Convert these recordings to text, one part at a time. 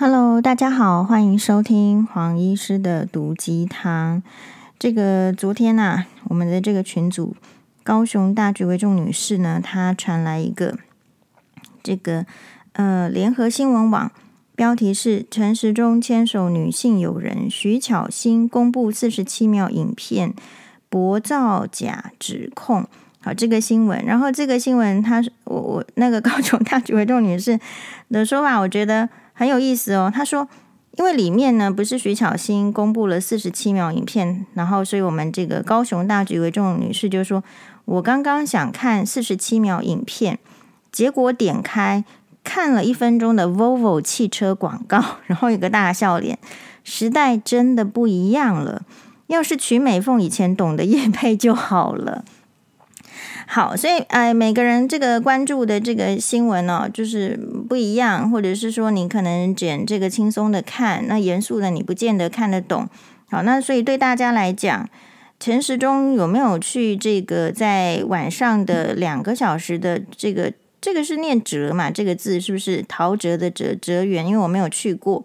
Hello，大家好，欢迎收听黄医师的毒鸡汤。这个昨天呐、我们的这个群组高雄大举为重女士呢，她传来一个这个呃联合新闻网标题是陈时中牵手女性友人徐巧芯公布四十七秒影片博造假指控。好，这个新闻，然后这个新闻，她我我那个高雄大举为重女士的说法，我觉得。很有意思哦，他说，因为里面呢不是徐巧芯公布了四十七秒影片，然后所以我们这个高雄大局为重女士就说，我刚刚想看四十七秒影片，结果点开看了一分钟的 Volvo 汽车广告，然后有个大笑脸，时代真的不一样了，要是瞿美凤以前懂得业配就好了。好，所以哎，每个人这个关注的这个新闻呢、哦，就是不一样，或者是说你可能捡这个轻松的看，那严肃的你不见得看得懂。好，那所以对大家来讲，陈时中有没有去这个在晚上的两个小时的这个这个是念哲嘛？这个字是不是陶喆的哲哲园？因为我没有去过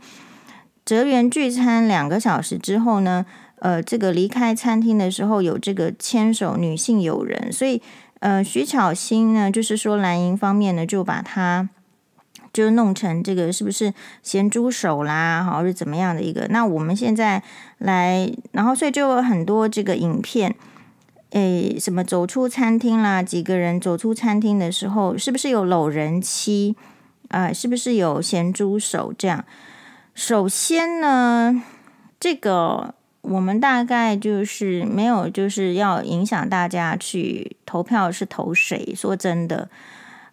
哲园聚餐两个小时之后呢，呃，这个离开餐厅的时候有这个牵手女性友人，所以。呃，徐巧芯呢，就是说蓝营方面呢，就把他就弄成这个是不是咸猪手啦，好是怎么样的一个？那我们现在来，然后所以就有很多这个影片，诶，什么走出餐厅啦，几个人走出餐厅的时候，是不是有搂人妻啊、是不是有咸猪手这样？首先呢，这个。我们大概就是没有，就是要影响大家去投票是投谁？说真的，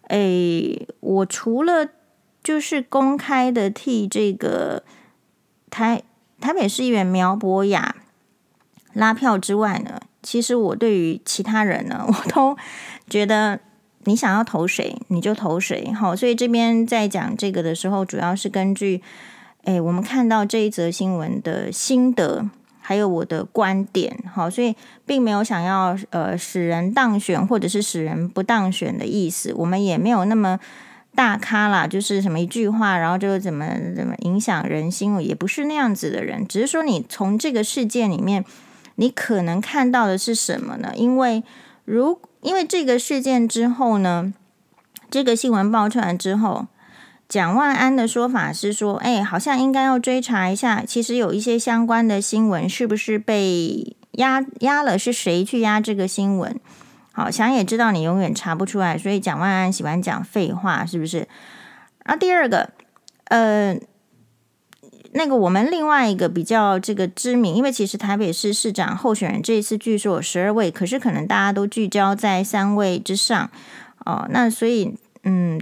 诶，我除了就是公开的替这个台台北市议员苗博雅拉票之外呢，其实我对于其他人呢，我都觉得你想要投谁你就投谁。好，所以这边在讲这个的时候，主要是根据诶我们看到这一则新闻的心得。还有我的观点，好，所以并没有想要呃使人当选或者是使人不当选的意思，我们也没有那么大咖啦，就是什么一句话，然后就怎么怎么影响人心，也不是那样子的人，只是说你从这个事件里面，你可能看到的是什么呢？因为如因为这个事件之后呢，这个新闻爆出来之后。蒋万安的说法是说，哎，好像应该要追查一下，其实有一些相关的新闻是不是被压压了？是谁去压这个新闻？好，想也知道你永远查不出来，所以蒋万安喜欢讲废话，是不是？然后第二个，呃，那个我们另外一个比较这个知名，因为其实台北市市长候选人这一次据说有十二位，可是可能大家都聚焦在三位之上哦，那所以嗯。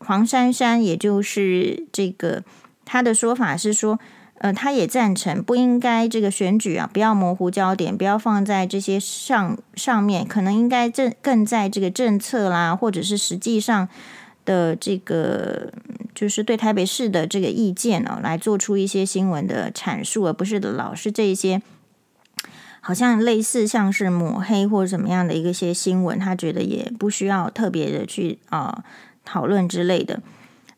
黄珊珊，也就是这个，他的说法是说，呃，他也赞成不应该这个选举啊，不要模糊焦点，不要放在这些上上面，可能应该正更在这个政策啦，或者是实际上的这个，就是对台北市的这个意见哦，来做出一些新闻的阐述，而不是老是这些好像类似像是抹黑或者怎么样的一个些新闻，他觉得也不需要特别的去啊。讨论之类的，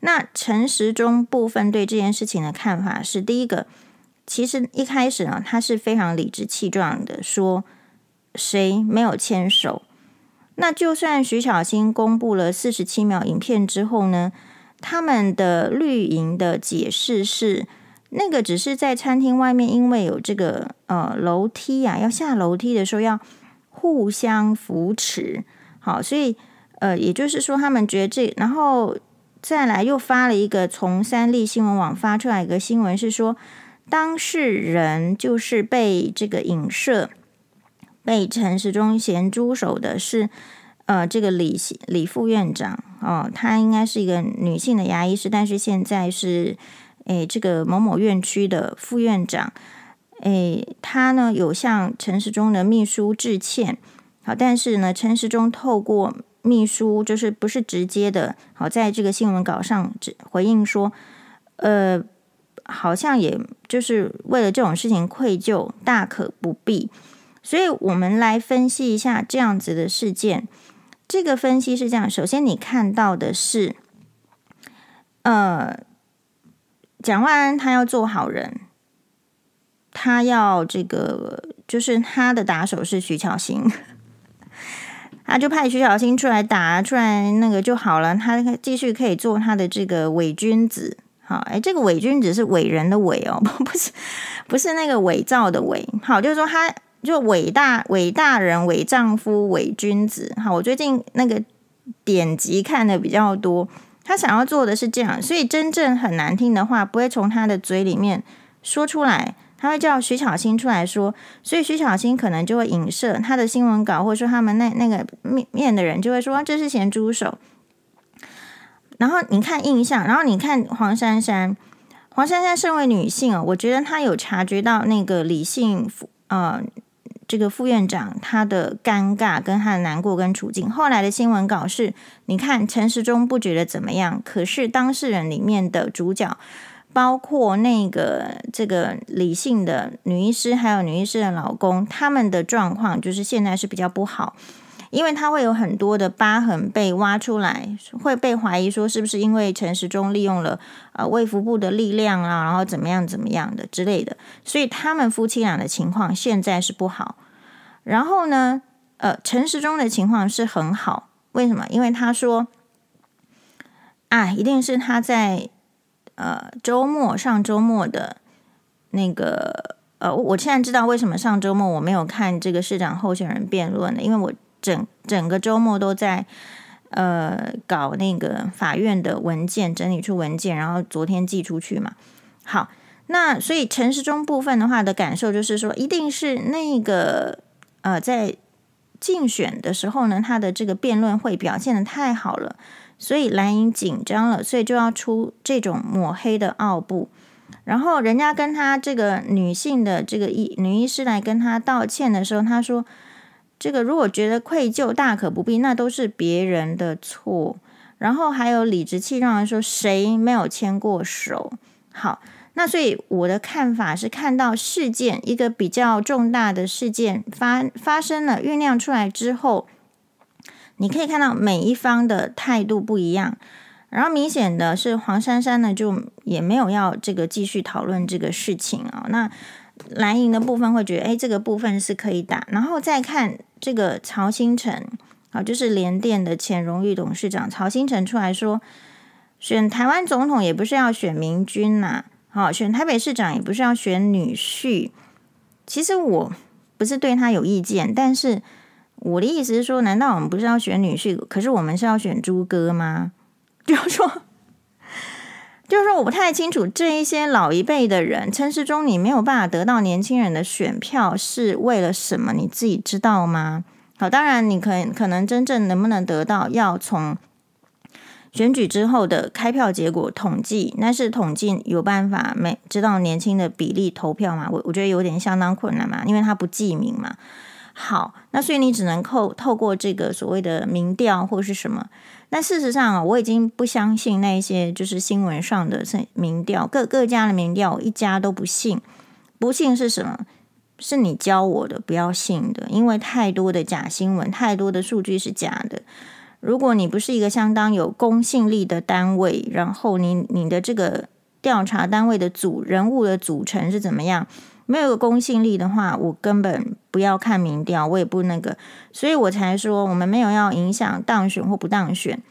那陈时中部分对这件事情的看法是：第一个，其实一开始呢，他是非常理直气壮的说，谁没有牵手？那就算徐巧芯公布了四十七秒影片之后呢，他们的绿营的解释是，那个只是在餐厅外面，因为有这个呃楼梯啊，要下楼梯的时候要互相扶持，好，所以。呃，也就是说，他们觉得这，然后再来又发了一个从三立新闻网发出来一个新闻，是说当事人就是被这个影射被陈时中咸猪手的是呃这个李李副院长哦，她应该是一个女性的牙医师，但是现在是诶这个某某院区的副院长，诶她呢有向陈时中的秘书致歉，好，但是呢陈时中透过。秘书就是不是直接的，好，在这个新闻稿上只回应说，呃，好像也就是为了这种事情愧疚，大可不必。所以我们来分析一下这样子的事件。这个分析是这样：首先，你看到的是，呃，蒋万安他要做好人，他要这个就是他的打手是徐巧芯，他就派徐巧芯出来打出来那个就好了，他继续可以做他的这个伪君子。好，哎，这个伪君子是伟人的伟哦，不是不是那个伪造的伪。好，就是说他就伟大伟大人、伪丈夫、伪君子。好，我最近那个典籍看的比较多，他想要做的是这样，所以真正很难听的话不会从他的嘴里面说出来，他会叫徐巧芯出来说，所以徐巧芯可能就会影射他的新闻稿，或者说他们那那个面面的人就会说这是咸猪手。然后你看印象，然后你看黄珊珊，黄珊珊身为女性哦，我觉得她有察觉到那个李姓呃这个副院长他的尴尬跟他的难过跟处境。后来的新闻稿是，你看陈时中不觉得怎么样，可是当事人里面的主角，包括那个这个李姓的女医师，还有女医师的老公，他们的状况就是现在是比较不好。因为他会有很多的疤痕被挖出来，会被怀疑说是不是因为陈时中利用了呃卫福部的力量啊，然后怎么样怎么样的之类的，所以他们夫妻俩的情况现在是不好。然后呢，呃，陈时中的情况是很好，为什么？因为他说，啊，一定是他在呃周末上周末的那个呃，我现在知道为什么上周末我没有看这个市长候选人辩论了，因为我。整整个周末都在呃搞那个法院的文件，整理出文件，然后昨天寄出去嘛。好，那所以陈时中部分的话的感受就是说，一定是那个呃在竞选的时候呢，他的这个辩论会表现得太好了，所以蓝营紧张了，所以就要出这种抹黑的奥步。然后人家跟他这个女性的这个医女医师来跟他道歉的时候，他说。这个如果觉得愧疚，大可不必，那都是别人的错。然后还有理直气壮的说，谁没有牵过手？好，那所以我的看法是，看到事件一个比较重大的事件发发生了，酝酿出来之后，你可以看到每一方的态度不一样。然后明显的是黄珊珊呢，就也没有要这个继续讨论这个事情啊。那蓝营的部分会觉得，哎，这个部分是可以打，然后再看。这个曹新成啊，就是联电的前荣誉董事长曹新成出来说，选台湾总统也不是要选明君呐，好，选台北市长也不是要选女婿。其实我不是对他有意见，但是我的意思是说，难道我们不是要选女婿？可是我们是要选猪哥吗？就是说，就是说，我不太清楚这一些老一辈的人，陈时中，你没有办法得到年轻人的选票，是为了什么？你自己知道吗？好，当然，你可可能真正能不能得到，要从选举之后的开票结果统计，那是统计有办法没知道年轻的比例投票吗？我我觉得有点相当困难嘛，因为他不记名嘛。好，那所以你只能透透过这个所谓的民调或是什么。但事实上啊，我已经不相信那些就是新闻上的民调，各各家的民调，我一家都不信。不信是什么？是你教我的，不要信的，因为太多的假新闻，太多的数据是假的。如果你不是一个相当有公信力的单位，然后你你的这个调查单位的组人物的组成是怎么样？没有个公信力的话，我根本不要看民调，我也不那个，所以我才说我们没有要影响当选或不当选。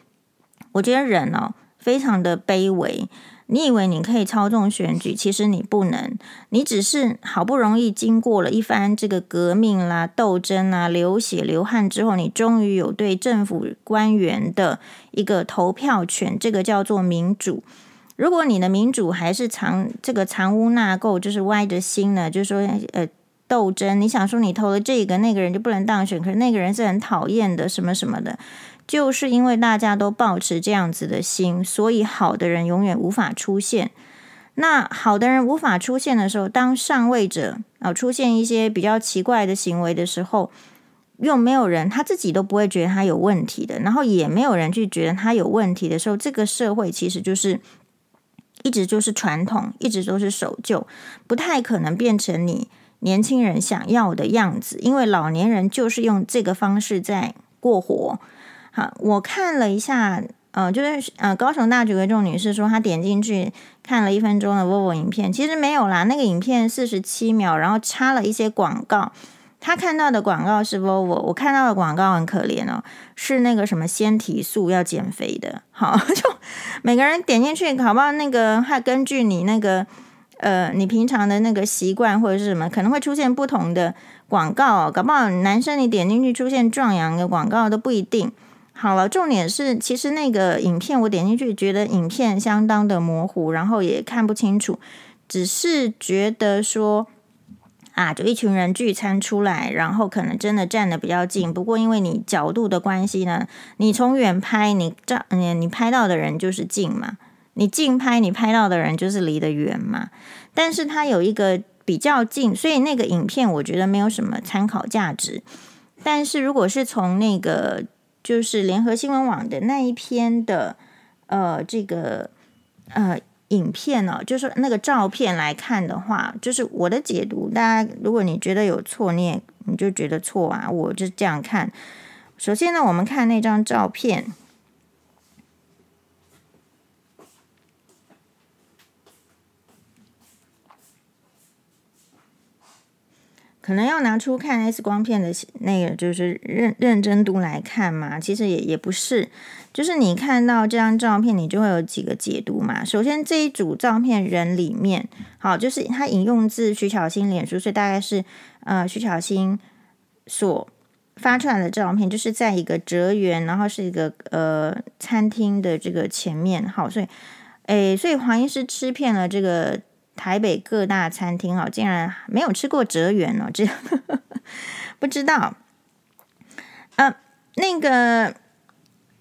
我觉得人哦，非常的卑微。你以为你可以操纵选举，其实你不能。你只是好不容易经过了一番这个革命啦、斗争啦、流血流汗之后，你终于有对政府官员的一个投票权，这个叫做民主。如果你的民主还是藏这个藏污纳垢，就是歪着心呢，就是说呃斗争，你想说你投了这个那个人就不能当选，可是那个人是很讨厌的，什么什么的，就是因为大家都保持这样子的心，所以好的人永远无法出现。那好的人无法出现的时候，当上位者啊、出现一些比较奇怪的行为的时候，又没有人他自己都不会觉得他有问题的，然后也没有人去觉得他有问题的时候，这个社会其实就是。一直就是传统，一直都是守旧，不太可能变成你年轻人想要的样子，因为老年人就是用这个方式在过活。好，我看了一下呃，就是呃，高雄大举为重女士说，她点进去看了一分钟的 Volvo 影片，其实没有啦，那个影片四十七秒，然后插了一些广告。他看到的广告是 Volvo，我看到的广告很可怜哦，是那个什么纤体素要减肥的。好，就每个人点进去，好不好？那个还根据你那个呃，你平常的那个习惯或者是什么，可能会出现不同的广告。搞不好男生你点进去出现壮阳的广告都不一定。好了，重点是，其实那个影片我点进去，觉得影片相当的模糊，然后也看不清楚，只是觉得说啊，就一群人聚餐出来，然后可能真的站得比较近。不过因为你角度的关系呢，你从远拍，你照你你拍到的人就是近嘛，你近拍你拍到的人就是离得远嘛。但是它有一个比较近，所以那个影片我觉得没有什么参考价值。但是如果是从那个就是联合新闻网的那一篇的呃这个呃影片呢、就是那个照片来看的话，就是我的解读。大家如果你觉得有错，你也你就觉得错啊，我就这样看。首先呢，我们看那张照片。可能要拿出看 X 光片的那个，就是认认真度来看嘛。其实也也不是，就是你看到这张照片，你就会有几个解读嘛。首先这一组照片人里面，好，就是他引用自徐巧芯脸书，所以大概是呃徐巧芯所发出来的照片，就是在一个哲园，然后是一个呃餐厅的这个前面。好，所以诶，所以黄医师吃遍了这个。台北各大餐厅哦，竟然没有吃过哲园哦，这 不知道。呃，那个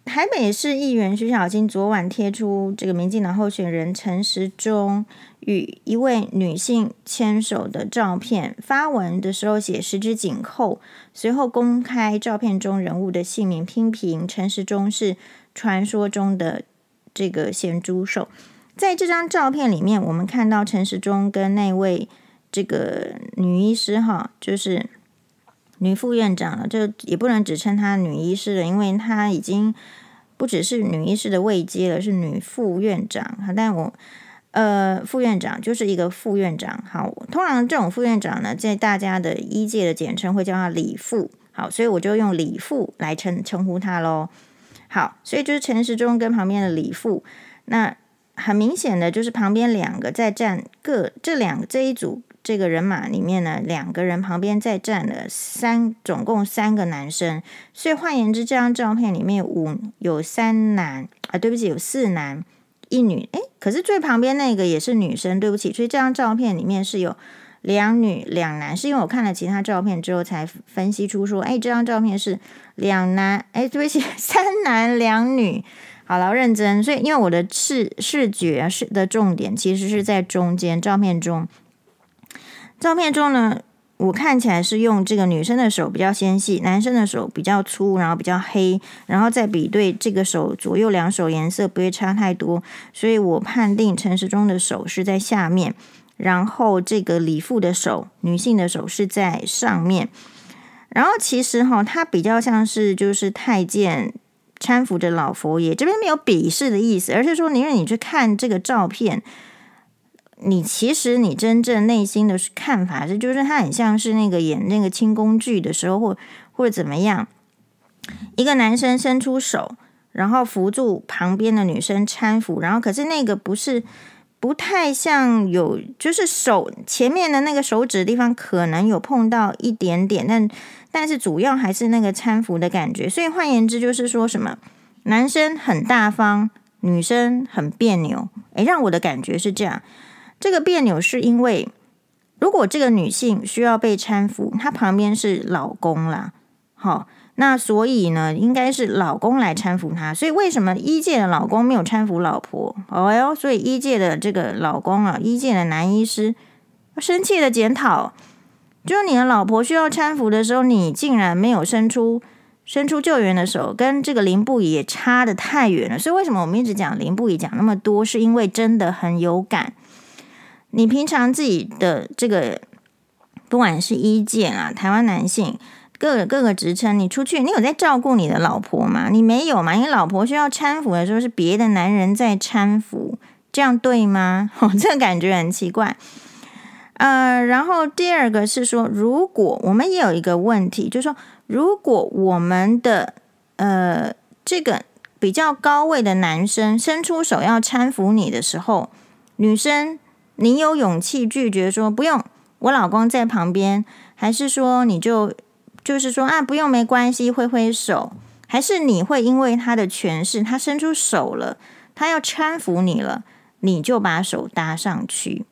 台北市议员徐巧芯昨晚贴出这个民进党候选人陈时中与一位女性牵手的照片，发文的时候写十指紧扣，随后公开照片中人物的姓名，批评陈时中是传说中的这个咸猪手。在这张照片里面，我们看到陈时中跟那位这个女医师哈，就是女副院长了，就也不能只称她女医师了，因为她已经不只是女医师的位阶了，是女副院长。但我呃副院长就是一个副院长。好，通常这种副院长呢，在大家的医界的简称会叫他李副。好，所以我就用李副来称称呼他喽。好，所以就是陈时中跟旁边的李副那。很明显的就是旁边两个在站各这两这一组这个人马里面呢，两个人旁边在站了三，总共三个男生。所以换言之，这张照片里面有五有三男啊，对不起，有四男一女。诶，可是最旁边那个也是女生，对不起。所以这张照片里面是有两女两男，是因为我看了其他照片之后才分析出说，诶，这张照片是两男，诶，对不起，三男两女。好了，认真。所以，因为我的视视觉是的重点，其实是在中间照片中。照片中呢，我看起来是用这个女生的手比较纤细，男生的手比较粗，然后比较黑，然后再比对这个手左右两手颜色不会差太多，所以我判定陈时中的手是在下面，然后这个李副的手，女性的手是在上面。然后其实哈，它比较像是就是太监。搀扶着老佛爷，这边没有鄙视的意思，而是说，因为你去看这个照片，你其实你真正内心的看法是，就是他很像是那个演那个清宫剧的时候，或或者怎么样，一个男生伸出手，然后扶住旁边的女生搀扶，然后可是那个不是不太像有，就是手前面的那个手指的地方可能有碰到一点点，但。但是主要还是那个搀扶的感觉，所以换言之就是说什么男生很大方，女生很别扭。诶，让我的感觉是这样。这个别扭是因为，如果这个女性需要被搀扶，她旁边是老公啦，好，那所以呢，应该是老公来搀扶她。所以为什么一届的老公没有搀扶老婆？哦哟，所以一届的这个老公啊，一届的男医师生气的检讨。就是你的老婆需要搀扶的时候，你竟然没有伸出伸出救援的手，跟这个林部也差得太远了。所以为什么我们一直讲林部也讲那么多，是因为真的很有感。你平常自己的这个，不管是一届啊，台湾男性各个各个职称，你出去，你有在照顾你的老婆吗？你没有嘛？你老婆需要搀扶的时候，是别的男人在搀扶，这样对吗？哦，这个感觉很奇怪。呃，然后第二个是说，如果我们也有一个问题，就是说，如果我们的呃这个比较高位的男生伸出手要搀扶你的时候，女生你有勇气拒绝说不用，我老公在旁边，还是说你就就是说啊不用没关系，挥挥手，还是你会因为他的权势，他伸出手了，他要搀扶你了，你就把手搭上去？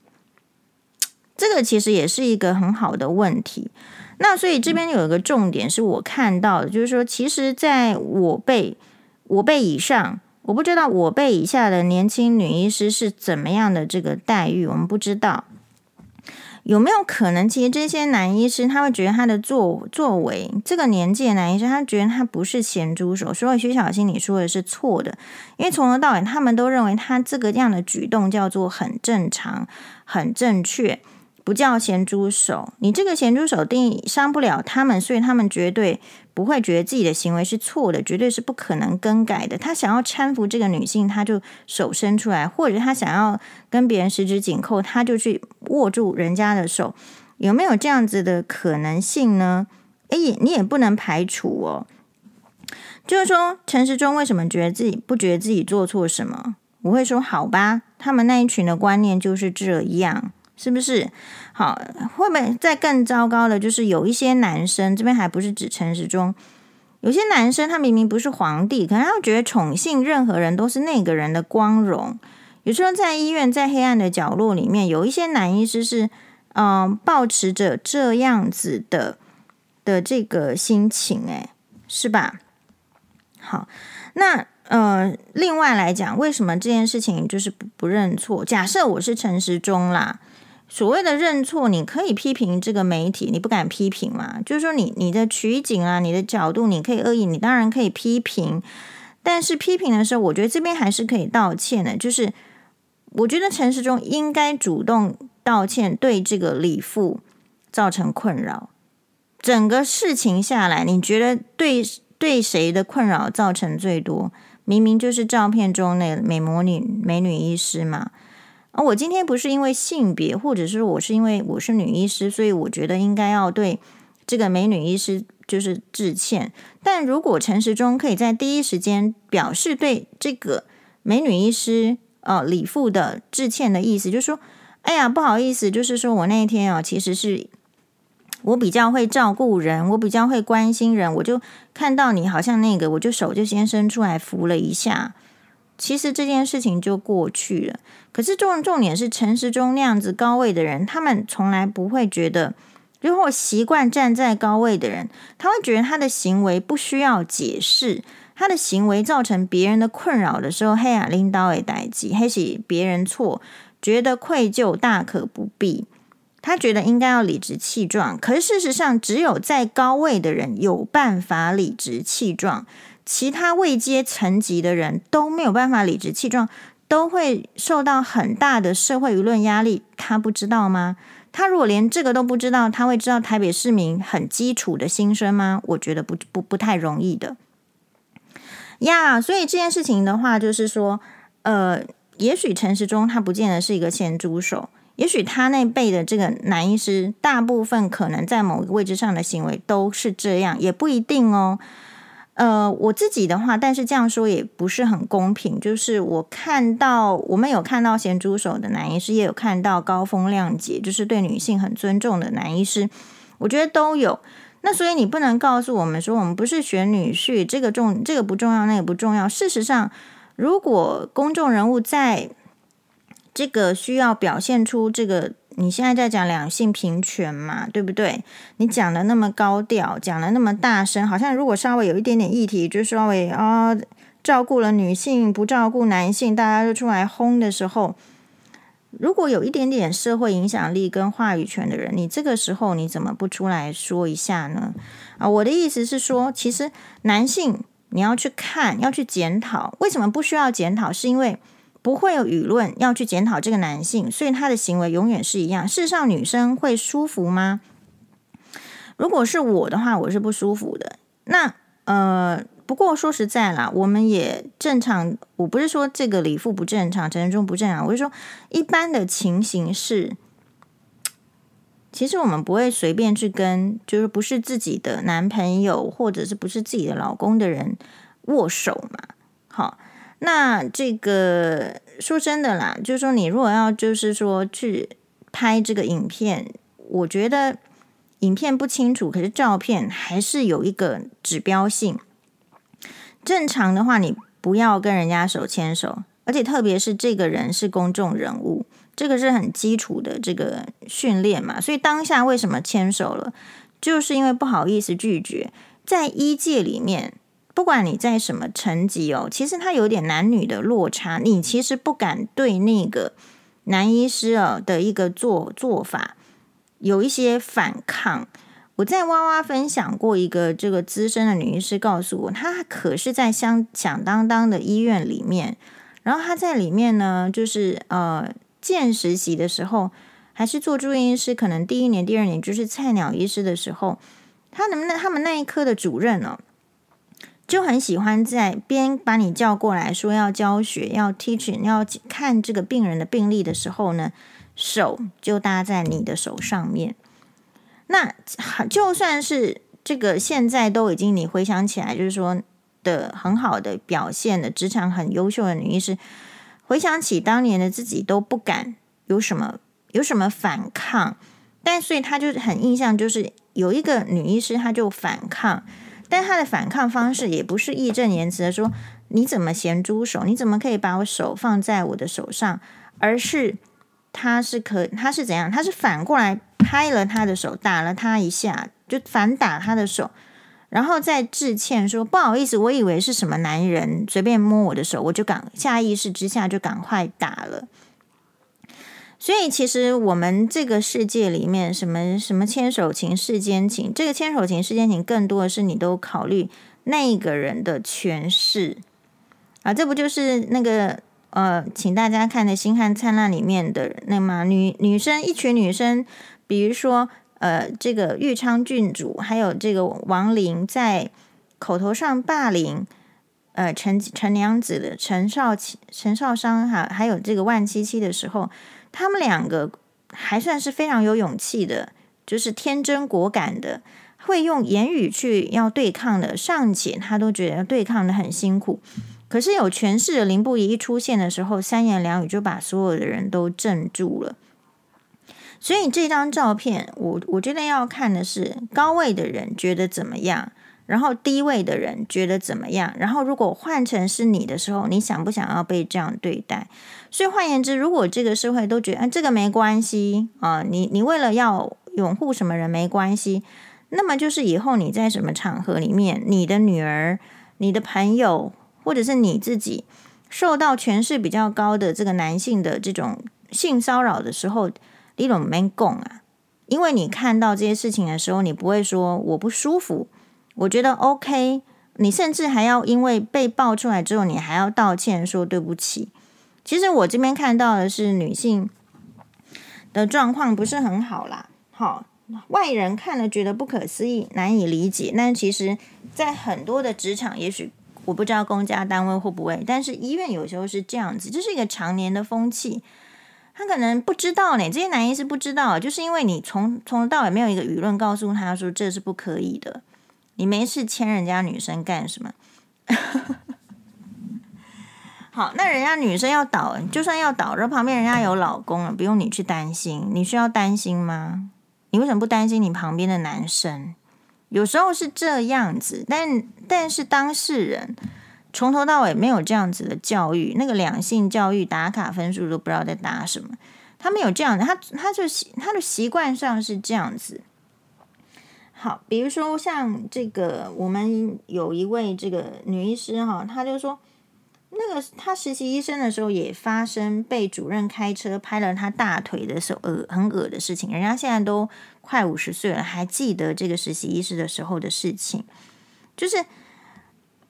这个其实也是一个很好的问题。那所以这边有一个重点是我看到的，就是说，其实在我辈我辈以上，我不知道我辈以下的年轻女医师是怎么样的这个待遇，我们不知道有没有可能，其实这些男医师他会觉得他的作作为，这个年纪的男医生，他觉得他不是咸猪手。所以徐小新你说的是错的，因为从头到尾他们都认为他这个样的举动叫做很正常、很正确。不叫咸猪手，你这个咸猪手定义伤不了他们，所以他们绝对不会觉得自己的行为是错的，绝对是不可能更改的。他想要搀扶这个女性，他就手伸出来；或者他想要跟别人十指紧扣，他就去握住人家的手。有没有这样子的可能性呢？诶，你也不能排除哦。就是说，陈时中为什么觉得自己不觉得自己做错什么？我会说，好吧，他们那一群的观念就是这样。是不是？好，会不会再更糟糕的？就是有一些男生，这边还不是指陈时中，有些男生他明明不是皇帝，可能他觉得宠幸任何人都是那个人的光荣。有时候在医院，在黑暗的角落里面，有一些男医师是，嗯、呃，抱持着这样子的的这个心情，诶，是吧？好，那。呃，另外来讲，为什么这件事情就是不不认错？假设我是陈时中啦。所谓的认错，你可以批评这个媒体，你不敢批评嘛？就是说你，你的取景啊，你的角度，你可以恶意，你当然可以批评。但是批评的时候，我觉得这边还是可以道歉的。就是我觉得陈时中应该主动道歉，对这个李父造成困扰。整个事情下来，你觉得对对谁的困扰造成最多？明明就是照片中那美魔女美女医师嘛。而我今天不是因为性别，或者是我是因为我是女医师，所以我觉得应该要对这个美女医师就是致歉。但如果陈时中可以在第一时间表示对这个美女医师呃李父的致歉的意思，就是说，哎呀，不好意思，就是说我那一天啊，其实是我比较会照顾人，我比较会关心人，我就看到你好像那个，我就手就先伸出来扶了一下。其实这件事情就过去了。可是重重点是陈时中那样子高位的人，他们从来不会觉得，如果习惯站在高位的人，他会觉得他的行为不需要解释，他的行为造成别人的困扰的时候，嘿呀，领导也代志，还是别人错，觉得愧疚大可不必。他觉得应该要理直气壮。可是事实上，只有在高位的人有办法理直气壮。其他位阶层级的人都没有办法理直气壮，都会受到很大的社会舆论压力。他不知道吗？他如果连这个都不知道，他会知道台北市民很基础的心声吗？我觉得不不不太容易的呀。所以这件事情的话，就是说，呃，也许陈时中他不见得是一个咸猪手，也许他那辈的这个男医师，大部分可能在某个位置上的行为都是这样，也不一定哦。呃，我自己的话，但是这样说也不是很公平。就是我看到，我们有看到咸猪手的男医师，也有看到高风亮节，就是对女性很尊重的男医师，我觉得都有。那所以你不能告诉我们说，我们不是选女婿，这个重，这个不重要，那个不重要。事实上，如果公众人物在这个需要表现出这个。你现在在讲两性平权嘛，对不对？你讲的那么高调，讲的那么大声，好像如果稍微有一点点议题，就稍微啊、哦、照顾了女性，不照顾男性，大家就出来轰的时候，如果有一点点社会影响力跟话语权的人，你这个时候你怎么不出来说一下呢？啊，我的意思是说，其实男性你要去看，要去检讨，为什么不需要检讨？是因为。不会有舆论要去检讨这个男性，所以他的行为永远是一样。事实上，女生会舒服吗？如果是我的话，我是不舒服的。那呃，不过说实在啦，我们也正常。我不是说这个李父不正常，陈时中不正常，我是说一般的情形是，其实我们不会随便去跟就是不是自己的男朋友或者是不是自己的老公的人握手嘛。好，那这个说真的啦，就是说你如果要就是说去拍这个影片，我觉得。影片不清楚，可是照片还是有一个指标性。正常的话，你不要跟人家手牵手，而且特别是这个人是公众人物，这个是很基础的这个训练嘛。所以当下为什么牵手了，就是因为不好意思拒绝。在一界里面，不管你在什么层级哦，其实他有点男女的落差，你其实不敢对那个男医师哦的一个做做法。有一些反抗，我在哇哇分享过一个这个资深的女医师告诉我，她可是在响响当当的医院里面，然后她在里面呢，就是呃见实习的时候，还是做住院医师，可能第一年、第二年就是菜鸟医师的时候，他能不能他们那一科的主任呢、哦，就很喜欢在边把你叫过来说要教学、要 teaching、要看这个病人的病历的时候呢。手就搭在你的手上面，那就算是这个现在都已经你回想起来，就是说的很好的表现的职场很优秀的女医师，回想起当年的自己都不敢有什么有什么反抗，但所以她就很印象，就是有一个女医师她就反抗，但他的反抗方式也不是义正言辞的说你怎么咸猪手，你怎么可以把我手放在我的手上，而是。他是可，他是怎样？他是反过来拍了他的手，打了他一下，就反打他的手，然后再致歉说不好意思，我以为是什么男人随便摸我的手，我就赶下意识之下就赶快打了。所以其实我们这个世界里面，什么什么牵手情、世间情，这个牵手情、世间情，更多的是你都考虑那个人的权势啊，这不就是那个？呃，请大家看的《星汉灿烂》里面的那么女女生，一群女生，比如说呃，这个玉昌郡主，还有这个王林，在口头上霸凌呃陈陈娘子的陈少陈少商哈，还有这个万七七的时候，他们两个还算是非常有勇气的，就是天真果敢的，会用言语去要对抗的，尚且他都觉得对抗的很辛苦。可是有权势的林不疑一出现的时候，三言两语就把所有的人都镇住了。所以这张照片，我我觉得要看的是高位的人觉得怎么样，然后低位的人觉得怎么样。然后如果换成是你的时候，你想不想要被这样对待？所以换言之，如果这个社会都觉得啊这个没关系啊，你你为了要拥护什么人没关系，那么就是以后你在什么场合里面，你的女儿、你的朋友。或者是你自己受到权势比较高的这个男性的这种性骚扰的时候，你都没讲啊，因为你看到这些事情的时候，你不会说我不舒服，我觉得 OK，你甚至还要因为被爆出来之后，你还要道歉说对不起。其实我这边看到的是女性的状况不是很好啦，好，外人看了觉得不可思议，难以理解，但其实在很多的职场，也许。我不知道公家单位会不会，但是医院有时候是这样子，这是一个常年的风气。他可能不知道呢，这些男医是不知道，就是因为你从从头到尾没有一个舆论告诉他说这是不可以的。你没事牵人家女生干什么？好，那人家女生要倒，就算要倒，然后旁边人家有老公了，不用你去担心，你需要担心吗？你为什么不担心你旁边的男生？有时候是这样子，但但是当事人从头到尾没有这样子的教育，那个两性教育打卡分数都不知道在打什么。他没有这样子，他他就他的习惯上是这样子。好，比如说像这个，我们有一位这个女医师哈，她就说。那个他实习医生的时候也发生被主任开车拍了他大腿的时候恶很恶的事情，人家现在都快五十岁了，还记得这个实习医师的时候的事情。就是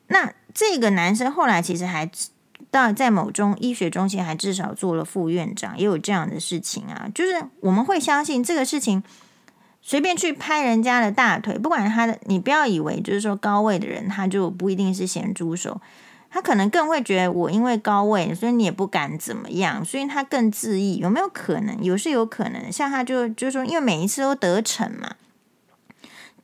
那这个男生后来其实还到在某中医学中心还至少做了副院长，也有这样的事情啊。就是我们会相信这个事情随便去拍人家的大腿，不管他的，你不要以为就是说高位的人他就不一定是咸猪手，他可能更会觉得我因为高位，所以你也不敢怎么样，所以他更自义，有没有可能？有是有可能，像他就就说，因为每一次都得逞嘛。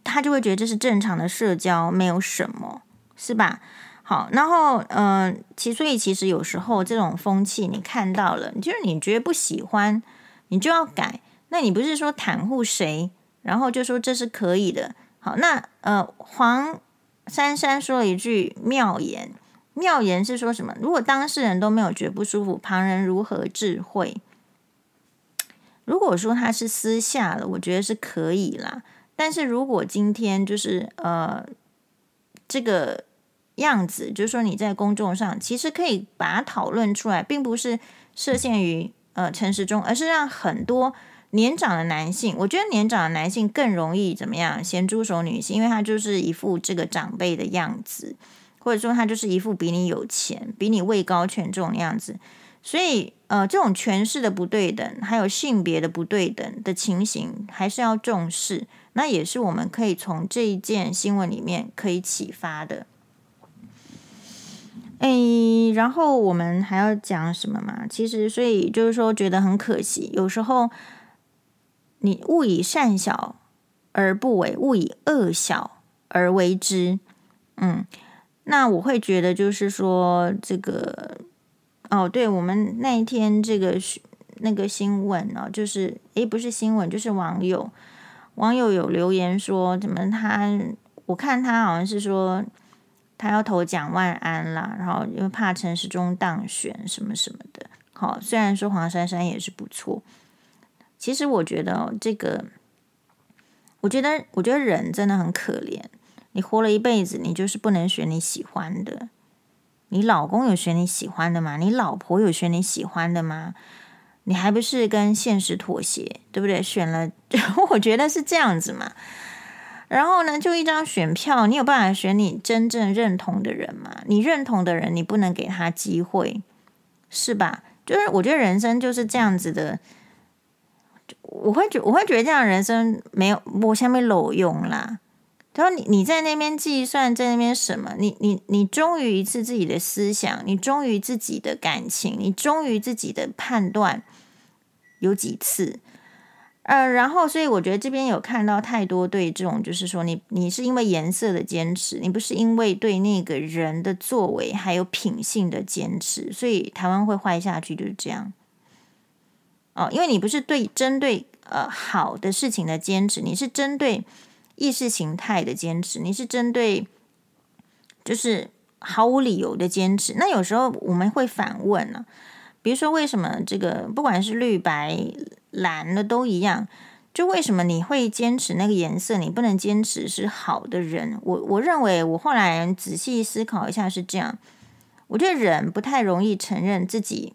他就会觉得这是正常的社交，没有什么，是吧？好，然后，嗯、呃，其所以其实有时候这种风气你看到了，就是你觉得不喜欢，你就要改。那你不是说袒护谁，然后就说这是可以的。好，那呃，黄珊珊说了一句妙言，妙言是说什么？如果当事人都没有觉不舒服，旁人如何智慧？如果说他是私下的，我觉得是可以啦。但是如果今天就是呃这个样子，就是说你在公众上其实可以把它讨论出来，并不是设限于呃陈时中，而是让很多年长的男性，我觉得年长的男性更容易怎么样？咸猪手女性，因为他就是一副这个长辈的样子，或者说他就是一副比你有钱、比你位高权重的样子，所以呃这种权势的不对等，还有性别的不对等的情形，还是要重视。那也是我们可以从这一件新闻里面可以启发的。诶，然后我们还要讲什么嘛？其实，所以就是说，觉得很可惜。有时候你勿以善小而不为，勿以恶小而为之。嗯，那我会觉得就是说，这个哦，对我们那一天这个那个新闻哦，就是诶，不是新闻，就是网友。网友有留言说：“怎么他？我看他好像是说他要投蒋万安啦，然后因为怕陈时中当选什么什么的。好，虽然说黄珊珊也是不错，其实我觉得这个，我觉得我觉得人真的很可怜。你活了一辈子，你就是不能选你喜欢的。你老公有选你喜欢的吗？你老婆有选你喜欢的吗？”你还不是跟现实妥协，对不对？选了，我觉得是这样子嘛。然后呢，就一张选票，你有办法选你真正认同的人吗？你认同的人，你不能给他机会，是吧？就是我觉得人生就是这样子的。我会觉我会觉得这样人生没有我下面裸用啦。然后你你在那边计算，在那边什么？你你你忠于一次自己的思想，你忠于自己的感情，你忠于自己的判断，有几次？呃，然后所以我觉得这边有看到太多对这种，就是说你你是因为颜色的坚持，你不是因为对那个人的作为还有品性的坚持，所以台湾会坏下去，就是这样。哦，因为你不是对针对呃好的事情的坚持，你是针对。意识形态的坚持，你是针对就是毫无理由的坚持。那有时候我们会反问呢、啊，比如说为什么这个不管是绿白蓝的都一样，就为什么你会坚持那个颜色，你不能坚持是好的人？我我认为我后来仔细思考一下是这样，我觉得人不太容易承认自己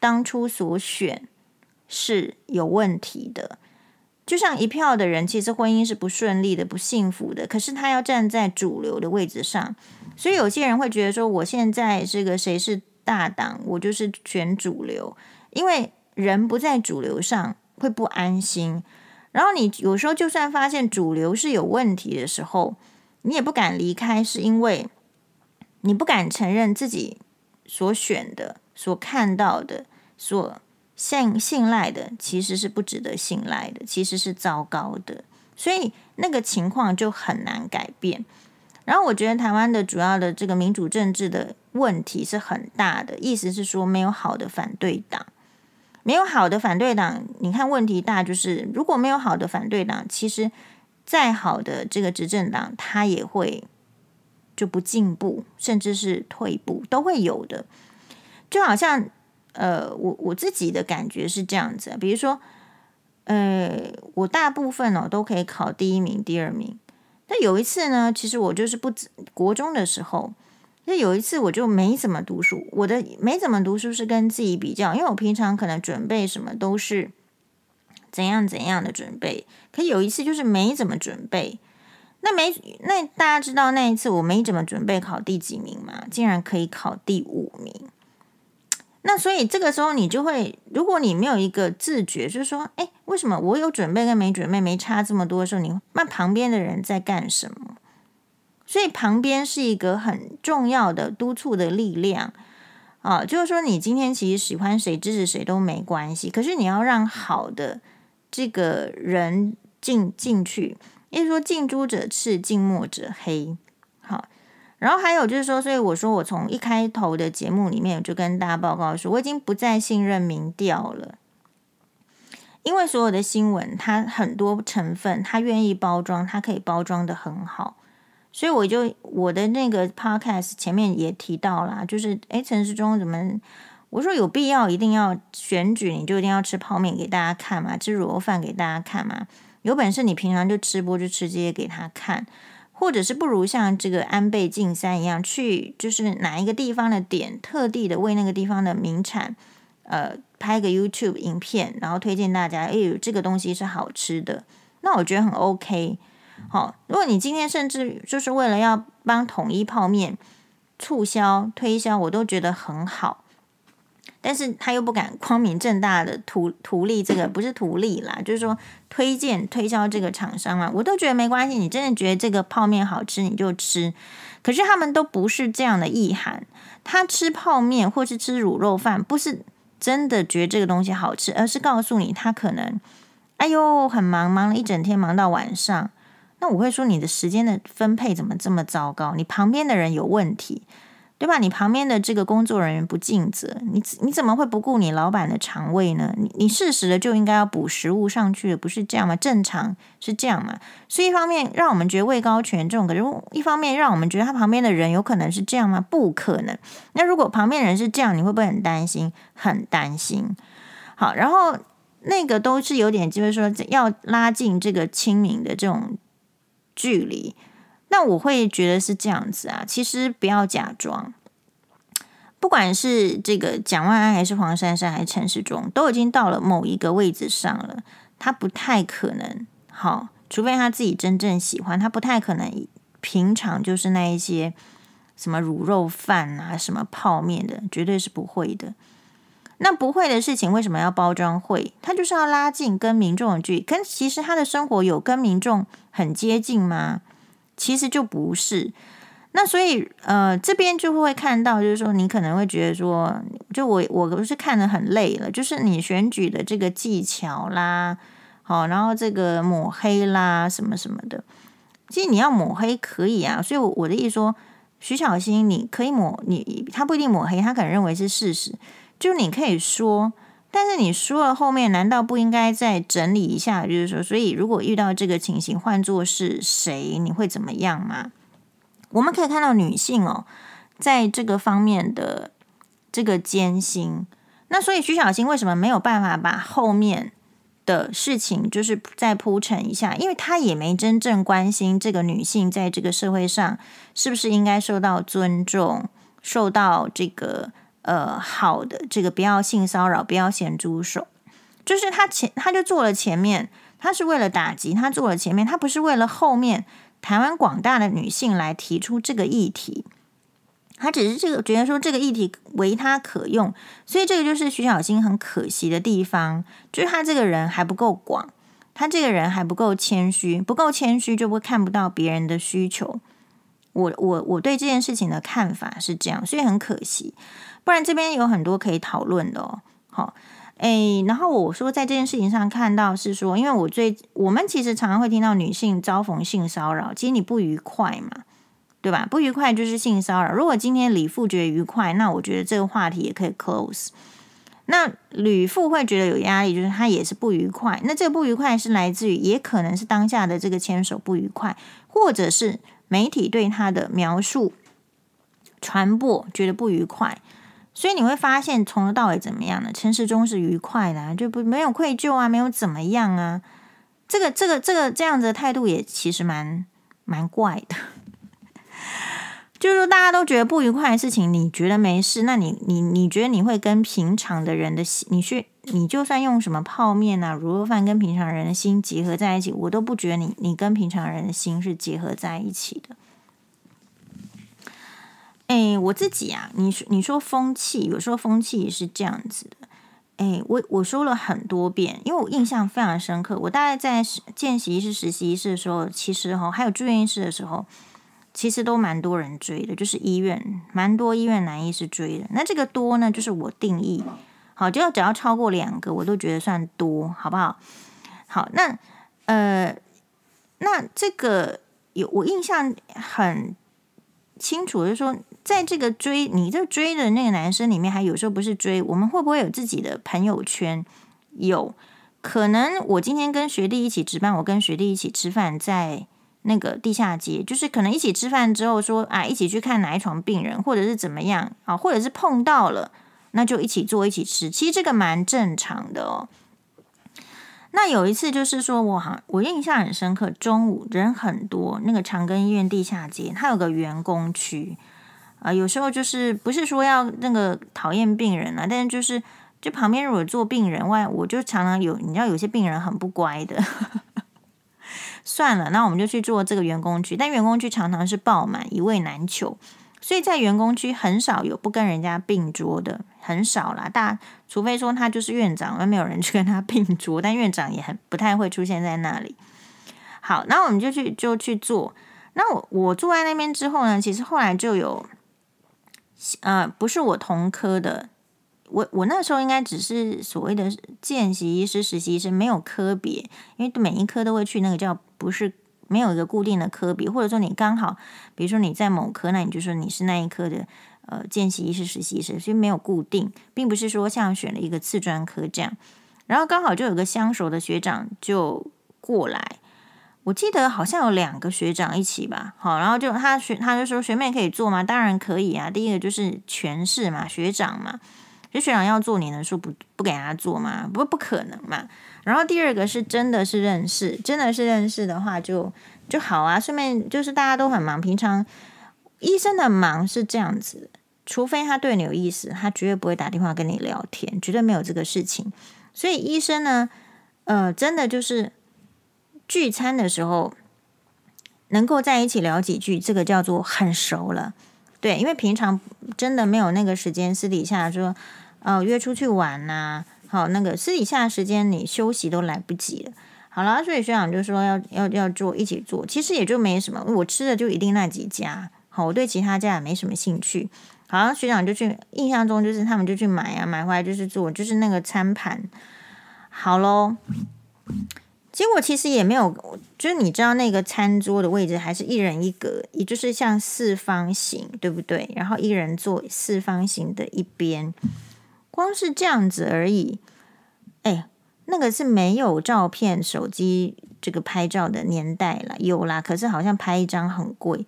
当初所选是有问题的。就像一票的人，其实婚姻是不顺利的、不幸福的。可是他要站在主流的位置上，所以有些人会觉得说：“我现在这个谁是大党，我就是选主流。”因为人不在主流上会不安心。然后你有时候就算发现主流是有问题的时候，你也不敢离开，是因为你不敢承认自己所选的、所看到的、所。信信赖的其实是不值得信赖的，其实是糟糕的，所以那个情况就很难改变。然后我觉得台湾的主要的这个民主政治的问题是很大的，意思是说没有好的反对党，没有好的反对党。你看问题大，就是如果没有好的反对党，其实再好的这个执政党，他也会就不进步，甚至是退步，都会有的，就好像。呃，我我自己的感觉是这样子，比如说，呃，我大部分哦都可以考第一名、第二名。但有一次呢，其实我就是不国中的时候，那有一次我就没怎么读书。我的没怎么读书是跟自己比较，因为我平常可能准备什么都是怎样怎样的准备，可有一次就是没怎么准备。那没那大家知道那一次我没怎么准备考第几名吗？竟然可以考第五名。那所以这个时候你就会，如果你没有一个自觉，就是说，哎，为什么我有准备跟没准备没差这么多的时候，你那旁边的人在干什么？所以旁边是一个很重要的督促的力量啊，就是说你今天其实喜欢谁支持谁都没关系，可是你要让好的这个人进进去，也就是说近朱者赤，近墨者黑。然后还有就是说，所以我说我从一开头的节目里面就跟大家报告说，我已经不再信任民调了，因为所有的新闻它很多成分，它愿意包装，它可以包装得很好。所以我就我的那个 podcast 前面也提到啦，就是诶，陈世忠怎么？我说有必要一定要选举，你就一定要吃泡面给大家看嘛，吃卤肉饭给大家看嘛。有本事你平常就吃播就吃这些给他看，或者是不如像这个安倍晋三一样，去就是哪一个地方的点，特地的为那个地方的名产，呃，拍个 YouTube 影片，然后推荐大家，哎，这个东西是好吃的，那我觉得很 OK。好，如果你今天甚至就是为了要帮统一泡面促销推销，我都觉得很好。但是他又不敢光明正大的图图利这个，不是图利啦，就是说推荐推销这个厂商嘛，我都觉得没关系。你真的觉得这个泡面好吃，你就吃。可是他们都不是这样的意涵。他吃泡面或是吃卤肉饭，不是真的觉得这个东西好吃，而是告诉你他可能，哎呦，很忙，忙了一整天，忙到晚上。那我会说，你的时间的分配怎么这么糟糕？你旁边的人有问题，对吧？你旁边的这个工作人员不尽责，你你怎么会不顾你老板的肠胃呢？你你适时的就应该要补食物上去，不是这样吗？正常是这样嘛？所以一方面让我们觉得位高权重，可是一方面让我们觉得他旁边的人有可能是这样吗？不可能。那如果旁边人是这样，你会不会很担心？很担心。好，然后那个都是有点，就是说要拉近这个亲民的这种。距离，那我会觉得是这样子啊。其实不要假装，不管是这个蒋万安还是黄珊珊还是陈时中，都已经到了某一个位置上了。他不太可能好，除非他自己真正喜欢，他不太可能平常就是那一些什么卤肉饭啊、什么泡面的，绝对是不会的。那不会的事情为什么要包装会？他就是要拉近跟民众的距离。跟其实他的生活有跟民众很接近吗？其实就不是。那所以呃，这边就会看到，就是说你可能会觉得说，就我我不是看得很累了，就是你选举的这个技巧啦，好，然后这个抹黑啦什么什么的。其实你要抹黑可以啊，所以我的意思说，徐小新你可以抹你，他不一定抹黑，他可能认为是事实。就你可以说，但是你说了后面，难道不应该再整理一下？就是说，所以如果遇到这个情形，换作是谁，你会怎么样吗？我们可以看到女性哦，在这个方面的这个艰辛。那所以徐小新为什么没有办法把后面的事情就是再铺陈一下？因为她也没真正关心这个女性在这个社会上是不是应该受到尊重，受到这个。呃，好的，这个不要性骚扰，不要咸猪手，就是他前他就做了前面，他是为了打击，他做了前面，他不是为了后面台湾广大的女性来提出这个议题，他只是这个觉得说这个议题为他可用，所以这个就是徐小新很可惜的地方，就是他这个人还不够广，他这个人还不够谦虚，不够谦虚就会看不到别人的需求。我我我对这件事情的看法是这样，所以很可惜。不然这边有很多可以讨论的哦。好，诶，然后我说在这件事情上看到是说，因为我最我们其实常常会听到女性遭逢性骚扰，其实你不愉快嘛，对吧？不愉快就是性骚扰。如果今天李富觉得愉快，那我觉得这个话题也可以 close。那吕富会觉得有压力，就是他也是不愉快。那这个不愉快是来自于，也可能是当下的这个牵手不愉快，或者是媒体对他的描述传播觉得不愉快。所以你会发现，从头到尾怎么样呢？陈时中是愉快的啊，就不没有愧疚啊，没有怎么样啊。这个、这个、这个这样子的态度也其实蛮蛮怪的。就是说，大家都觉得不愉快的事情，你觉得没事，那你你你觉得你会跟平常的人的心，你去你就算用什么泡面啊、卤肉饭跟平常人的心结合在一起，我都不觉得你你跟平常人的心是结合在一起的。哎，我自己啊，你说你说风气，有时候风气也是这样子的。哎，我我说了很多遍，因为我印象非常深刻。我大概在见习医师、实习医师的时候，其实哈，还有住院医师的时候，其实都蛮多人追的，就是医院蛮多医院男医师追的。那这个多呢，就是我定义，好，就要只要超过两个，我都觉得算多，好不好？好，那呃，那这个有我印象很清楚，就是说。在这个追你这追的那个男生里面，还有时候不是追，我们会不会有自己的朋友圈？有可能，我今天跟学弟一起值班，我跟学弟一起吃饭，在那个地下街，就是可能一起吃饭之后说啊，一起去看哪一床病人，或者是怎么样啊，或者是碰到了，那就一起坐一起吃。其实这个蛮正常的哦。那有一次就是说我好，我印象很深刻，中午人很多，那个长庚医院地下街，它有个员工区。啊，有时候就是不是说要那个讨厌病人啊，但是就是就旁边如果坐病人外，我就常常有，你知道有些病人很不乖的，算了，那我们就去做这个员工区，但员工区常常是爆满，一位难求，所以在员工区很少有不跟人家并桌的，很少啦，大除非说他就是院长，而没有人去跟他并桌，但院长也很不太会出现在那里。好，那我们就去就去做，那我我坐在那边之后呢，其实后来就有。呃，不是我同科的，我我那时候应该只是所谓的见习医师、实习医师，没有科别，因为每一科都会去那个叫不是没有一个固定的科别，或者说你刚好，比如说你在某科，那你就说你是那一科的呃见习医师、实习医师，所以没有固定，并不是说像选了一个次专科这样，然后刚好就有个相熟的学长就过来。我记得好像有两个学长一起吧，好，然后就他学他就说学妹可以做吗？当然可以啊。第一个就是权势嘛，学长嘛，就学长要做，你能说不不给他做吗？不不可能嘛。然后第二个是真的是认识，真的是认识的话就就好啊。顺便就是大家都很忙，平常医生的忙是这样子，除非他对你有意思，他绝对不会打电话跟你聊天，绝对没有这个事情。所以医生呢，呃，真的就是。聚餐的时候能够在一起聊几句，这个叫做很熟了。对，因为平常真的没有那个时间，私底下说，哦，约出去玩呐、啊，好，那个私底下时间你休息都来不及了。好了，所以学长就说要要要做一起做，其实也就没什么，我吃的就一定那几家，好，我对其他家也没什么兴趣。好像学长就去，印象中就是他们就去买啊，买回来就是做，就是那个餐盘。好喽。结果其实也没有，就是你知道那个餐桌的位置还是一人一格，也就是像四方形，对不对？然后一人坐四方形的一边，光是这样子而已。哎，那个是没有照片、手机这个拍照的年代了，有啦，可是好像拍一张很贵。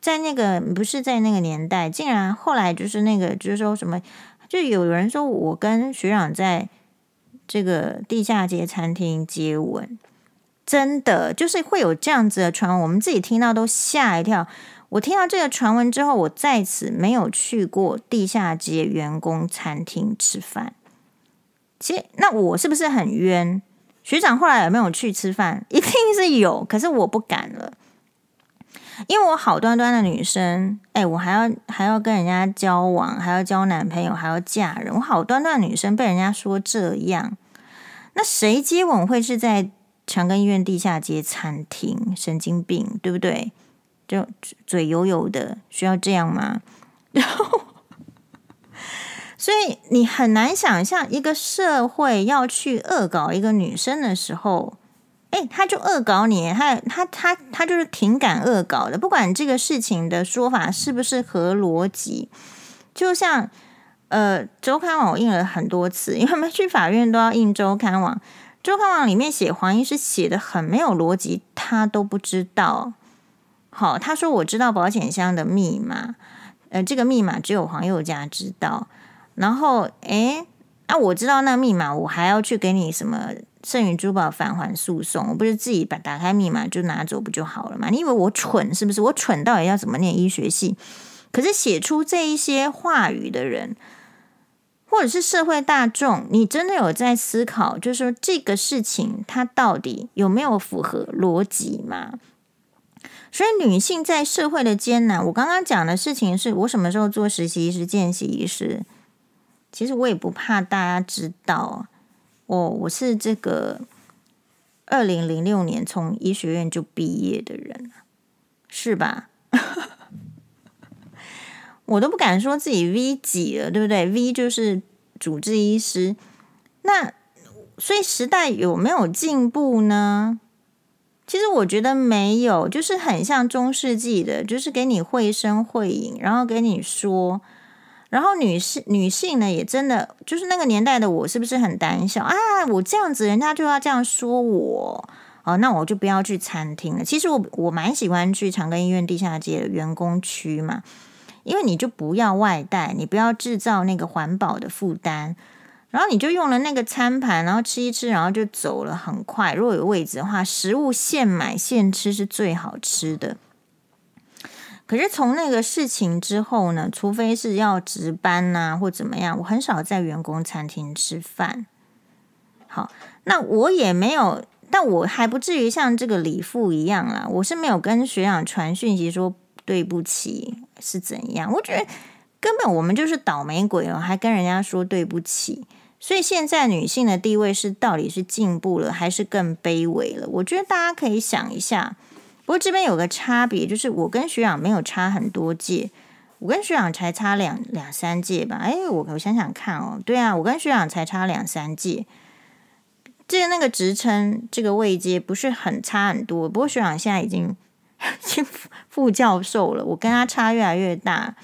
在那个不是在那个年代，竟然后来就是那个就是说什么，就有人说我跟学长在这个地下街餐厅接吻。真的就是会有这样子的传闻，我们自己听到都吓一跳。我听到这个传闻之后，我在此没有去过地下街员工餐厅吃饭。其实，那我是不是很冤？学长后来有没有去吃饭？一定是有，可是我不敢了，因为我好端端的女生，哎，我还要还要跟人家交往，还要交男朋友，还要嫁人。我好端端的女生被人家说这样，那谁接吻会是在？长庚医院地下街餐厅，神经病，对不对？就嘴油油的，需要这样吗？然后，所以你很难想象一个社会要去恶搞一个女生的时候，哎，他就恶搞你，他他他他就是挺敢恶搞的，不管这个事情的说法是不是合逻辑。就像呃，周刊网我印了很多次，因为他们去法院都要印周刊网。周刊王里面写黄医师写的很没有逻辑，他都不知道。好，他说我知道保险箱的密码，呃，这个密码只有黄宥嘉知道。然后，诶，啊，我知道那密码，我还要去给你什么剩余珠宝返还诉讼？我不是自己把打开密码就拿走不就好了吗？你以为我蠢是不是？我蠢到底要怎么念医学系？可是写出这一些话语的人。或者是社会大众，你真的有在思考，就是说这个事情它到底有没有符合逻辑吗？所以女性在社会的艰难，我刚刚讲的事情是我什么时候做实习医师、见习医师，其实我也不怕大家知道，我我是这个二零零六年从医学院就毕业的人，是吧？我都不敢说自己 V 几了，对不对？V 就是主治医师。那所以时代有没有进步呢？其实我觉得没有，就是很像中世纪的，就是给你绘声绘影，然后给你说。然后女士女性呢，也真的就是那个年代的我，是不是很胆小啊？我这样子，人家就要这样说我哦，那我就不要去餐厅了。其实我我蛮喜欢去长庚医院地下街的员工区嘛。因为你就不要外带，你不要制造那个环保的负担，然后你就用了那个餐盘，然后吃一吃，然后就走了，很快。如果有位置的话，食物现买现吃是最好吃的。可是从那个事情之后呢，除非是要值班呐、啊、或怎么样，我很少在员工餐厅吃饭。好，那我也没有，但我还不至于像这个李父一样啦。我是没有跟学长传讯息说。对不起是怎样？我觉得根本我们就是倒霉鬼哦，还跟人家说对不起。所以现在女性的地位是到底是进步了还是更卑微了？我觉得大家可以想一下。不过这边有个差别，就是我跟学长没有差很多届，我跟学长才差两两三届吧。哎，我我想想看哦，对啊，我跟学长才差两三届。这那个职称这个位阶不是很差很多，不过学长现在已经。副教授了，我跟他差越来越大。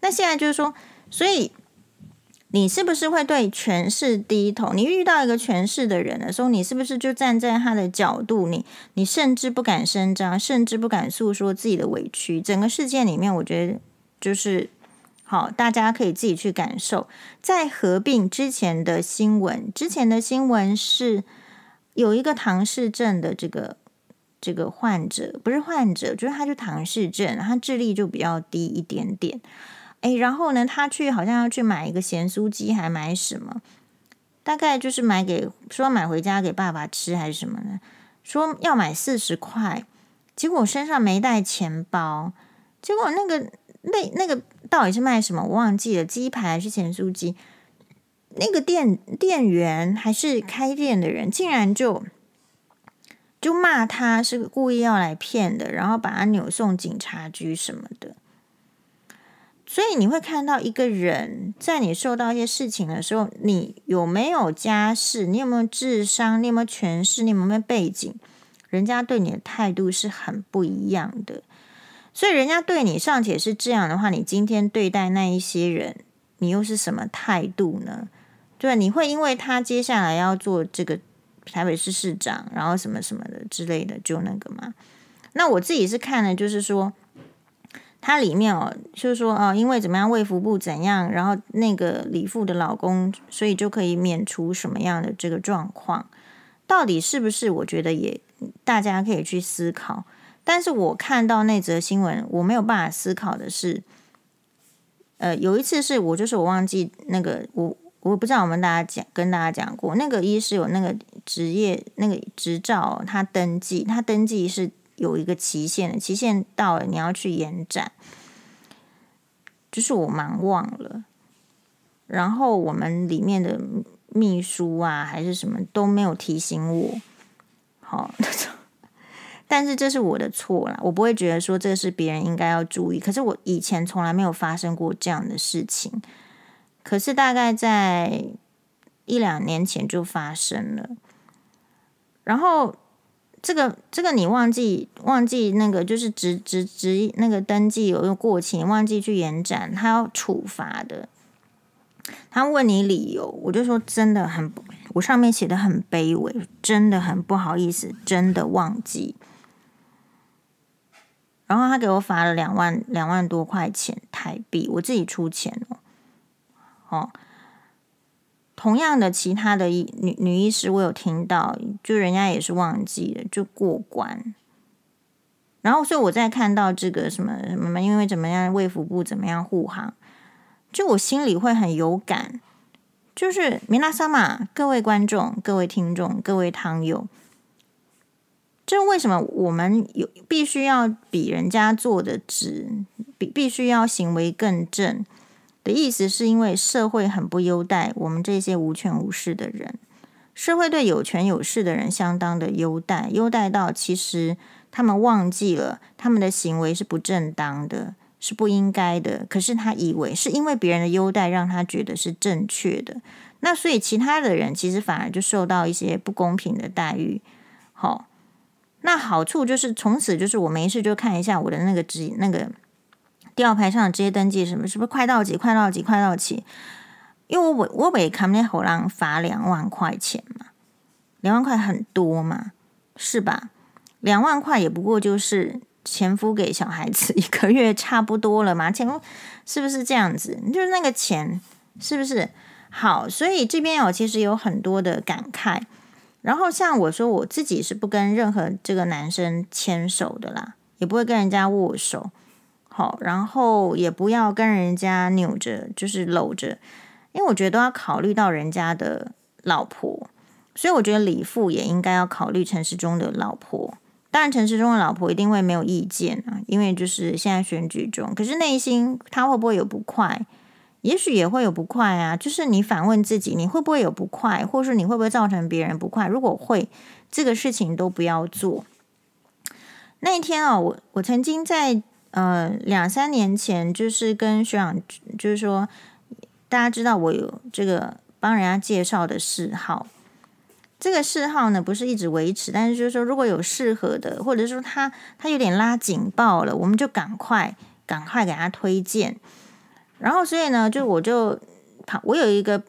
那现在就是说，所以你是不是会对权势低头？你遇到一个权势的人的时候，你是不是就站在他的角度？你你甚至不敢声张，甚至不敢诉说自己的委屈。整个事件里面，我觉得就是好，大家可以自己去感受。在合并之前的新闻，之前的新闻是有一个唐氏症的这个。这个患者不是患者，就是他就唐氏症，他智力就比较低一点点。哎，然后呢，他去好像要去买一个咸酥鸡，还买什么？大概就是买给说买回家给爸爸吃还是什么呢？说要买四十块，结果身上没带钱包，结果那个那那个到底是卖什么？我忘记了，鸡排还是咸酥鸡？那个店店员还是开店的人，竟然就。就骂他是故意要来骗的，然后把他扭送警察局什么的。所以你会看到一个人在你受到一些事情的时候，你有没有家世？你有没有智商？你有没有权势？你有没有背景？人家对你的态度是很不一样的。所以人家对你尚且是这样的话，你今天对待那一些人，你又是什么态度呢？对，你会因为他接下来要做这个。台北市市长，然后什么什么的之类的，就那个嘛。那我自己是看的，就是说，它里面哦，就是说哦，因为怎么样，卫福部怎样，然后那个李富的老公，所以就可以免除什么样的这个状况，到底是不是？我觉得也大家可以去思考。但是我看到那则新闻，我没有办法思考的是，呃，有一次是我就是我忘记那个我。我不知道我们大家讲跟大家讲过，那个医师有那个职业那个执照，他登记，他登记是有一个期限的，期限到了你要去延展，就是我忙忘了，然后我们里面的秘书啊还是什么都没有提醒我，好，但是这是我的错啦，我不会觉得说这是别人应该要注意，可是我以前从来没有发生过这样的事情。可是大概在一两年前就发生了，然后这个这个你忘记忘记那个就是执执执那个登记有个过期，忘记去延展，他要处罚的。他问你理由，我就说真的很，我上面写的很卑微，真的很不好意思，真的忘记。然后他给我罚了两万两万多块钱台币，我自己出钱哦。哦，同样的，其他的医女女医师，我有听到，就人家也是忘记了，就过关。然后，所以我在看到这个什么什么，因为怎么样，卫福部怎么样护航，就我心里会很有感。就是米娜莎玛，各位观众、各位听众、各位汤友，这为什么我们有必须要比人家做的直，必必须要行为更正的意思，是因为社会很不优待我们这些无权无势的人。社会对有权有势的人相当的优待，优待到其实他们忘记了他们的行为是不正当的，是不应该的。可是他以为是因为别人的优待让他觉得是正确的，那所以其他的人其实反而就受到一些不公平的待遇。好，那好处就是从此就是我没事就看一下我的那个职那个吊牌上的职业登记什么是不是快到期，快到期，快到期。因为我我被卡内侯郎罚两万块钱嘛，两万块很多嘛，是吧？两万块也不过就是前夫给小孩子一个月差不多了嘛，前夫是不是这样子？就是那个钱是不是好？所以这边我其实有很多的感慨。然后像我说我自己是不跟任何这个男生牵手的啦，也不会跟人家握手，好，然后也不要跟人家扭着，就是搂着。因为我觉得都要考虑到人家的老婆，所以我觉得李富也应该要考虑陈世忠的老婆。当然，陈世忠的老婆一定会没有意见啊，因为就是现在选举中。可是内心他会不会有不快？也许也会有不快啊。就是你反问自己，你会不会有不快，或是你会不会造成别人不快？如果会，这个事情都不要做。那一天啊，我我曾经在呃两三年前，就是跟学长，就是说。大家知道我有这个帮人家介绍的嗜好，这个嗜好呢不是一直维持，但是就是说如果有适合的，或者说他他有点拉警报了，我们就赶快赶快给他推荐。然后所以呢，就我就我有一个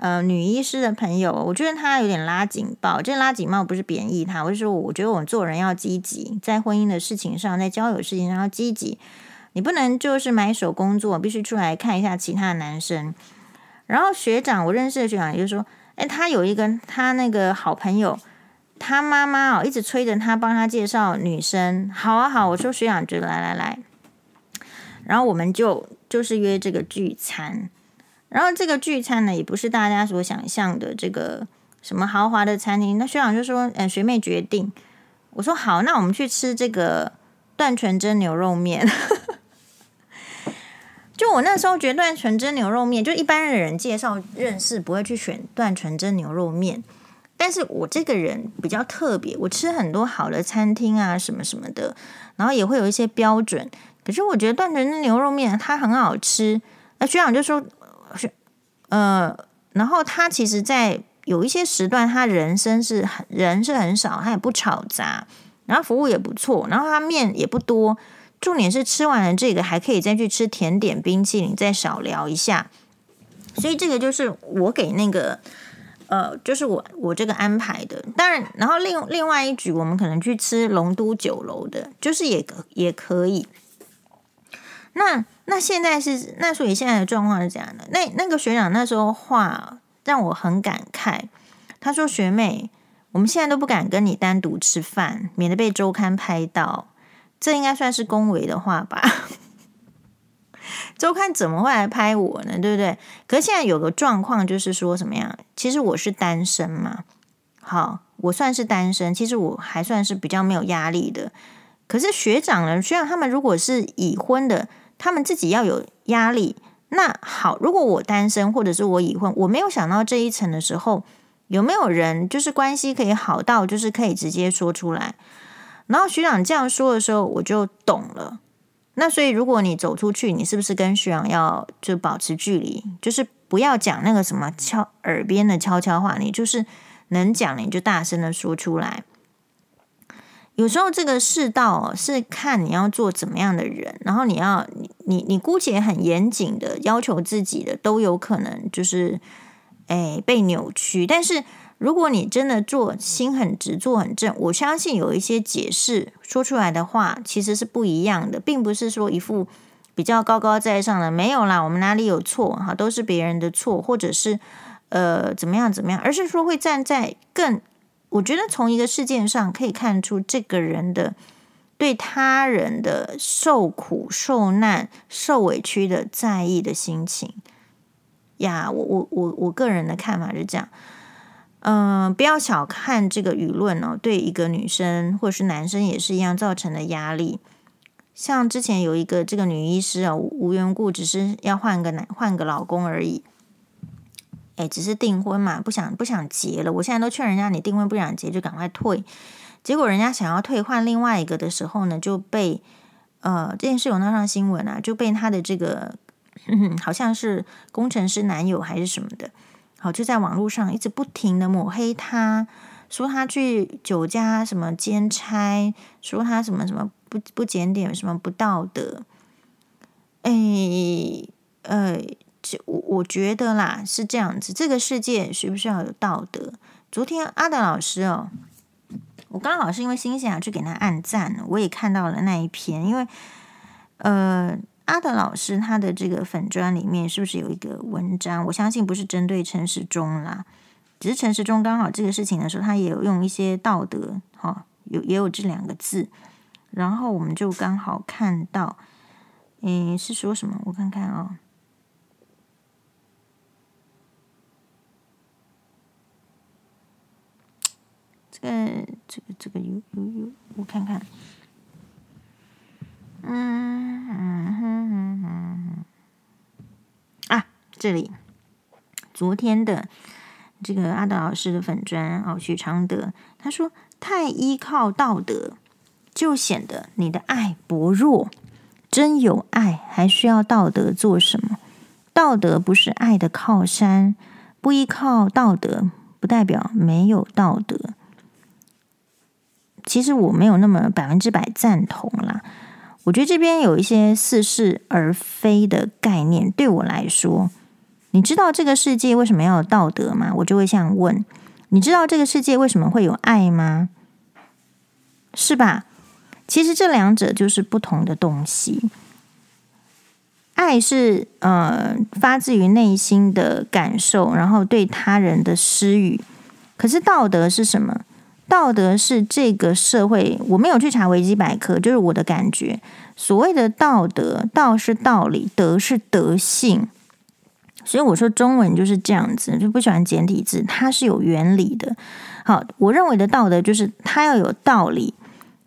呃女医师的朋友，我觉得她有点拉警报，这拉警报不是贬义她，我是说我觉得我们做人要积极，在婚姻的事情上，在交友事情上要积极。你不能就是埋首工作，必须出来看一下其他的男生。然后学长，我认识的学长就说，哎，他有一个他那个好朋友，他妈妈哦一直催着他帮他介绍女生。好啊好，我说学长就来来来，然后我们就就是约这个聚餐。然后这个聚餐呢，也不是大家所想象的这个什么豪华的餐厅。那学长就说，嗯，学妹决定。我说好，那我们去吃这个段纯真牛肉面。就我那时候觉得段纯真牛肉面，就一般的人介绍认识不会去选段纯真牛肉面，但是我这个人比较特别，我吃很多好的餐厅啊什么什么的，然后也会有一些标准。可是我觉得段纯真牛肉面它很好吃，那学长就说是呃，然后他其实在有一些时段，他人生是很人是很少，他也不吵杂，然后服务也不错，然后他面也不多。重点是吃完了这个还可以再去吃甜点、冰淇淋，再少聊一下。所以这个就是我给那个呃，就是我我这个安排的。当然，然后另另外一局我们可能去吃龙都酒楼的，就是也也可以。那那现在是那所以现在的状况是这样的。那那个学长那时候话让我很感慨，他说：“学妹，我们现在都不敢跟你单独吃饭，免得被周刊拍到。”这应该算是恭维的话吧？周刊怎么会来拍我呢？对不对？可是现在有个状况，就是说什么样？其实我是单身嘛。好，我算是单身，其实我还算是比较没有压力的。可是学长呢？学长他们如果是已婚的，他们自己要有压力。那好，如果我单身，或者是我已婚，我没有想到这一层的时候，有没有人就是关系可以好到，就是可以直接说出来？然后学长这样说的时候，我就懂了。那所以，如果你走出去，你是不是跟学长要就保持距离？就是不要讲那个什么悄耳边的悄悄话，你就是能讲，你就大声的说出来。有时候这个世道是看你要做怎么样的人，然后你要你你你姑且很严谨的要求自己的，都有可能就是哎被扭曲，但是。如果你真的做心很直，做很正，我相信有一些解释说出来的话其实是不一样的，并不是说一副比较高高在上的没有啦，我们哪里有错哈，都是别人的错，或者是呃怎么样怎么样，而是说会站在更，我觉得从一个事件上可以看出这个人的对他人的受苦受难受委屈的在意的心情呀，我我我我个人的看法是这样。嗯、不要小看这个舆论哦，对一个女生或者是男生也是一样造成的压力。像之前有一个这个女医师啊，无缘故只是要换个男换个老公而已，哎，只是订婚嘛，不想不想结了。我现在都劝人家，你订婚不想结就赶快退。结果人家想要退换另外一个的时候呢，就被呃这件事有闹上新闻啊，就被他的这个好像是工程师男友还是什么的，好就在网络上一直不停的抹黑他，说他去酒家什么兼差，说他什么什么。不不检点，什么不道德？哎，呃，我我觉得啦是这样子，这个世界需不需要有道德？昨天阿德老师哦，我刚好是因为心想去给他按赞，我也看到了那一篇，因为呃，阿德老师他的这个粉专里面是不是有一个文章？我相信不是针对陈时中啦，只是陈时中刚好这个事情的时候，他也有用一些道德，哈、哦，有也有这两个字。然后我们就刚好看到，嗯，是说什么？我看看啊、哦，这个、这个、这个有有有，我看看，嗯嗯嗯嗯嗯，啊，这里，昨天的这个阿德老师的粉砖哦，许常德他说太依靠道德。就显得你的爱薄弱。真有爱，还需要道德做什么？道德不是爱的靠山，不依靠道德，不代表没有道德。其实我没有那么百分之百赞同啦。我觉得这边有一些似是而非的概念。对我来说，你知道这个世界为什么要有道德吗？我就会这样问：你知道这个世界为什么会有爱吗？是吧？其实这两者就是不同的东西。爱是呃发自于内心的感受，然后对他人的施予。可是道德是什么？道德是这个社会，我没有去查维基百科，就是我的感觉。所谓的道德，道是道理，德是德性。所以我说中文就是这样子，就不喜欢简体字，它是有原理的。好，我认为的道德就是它要有道理。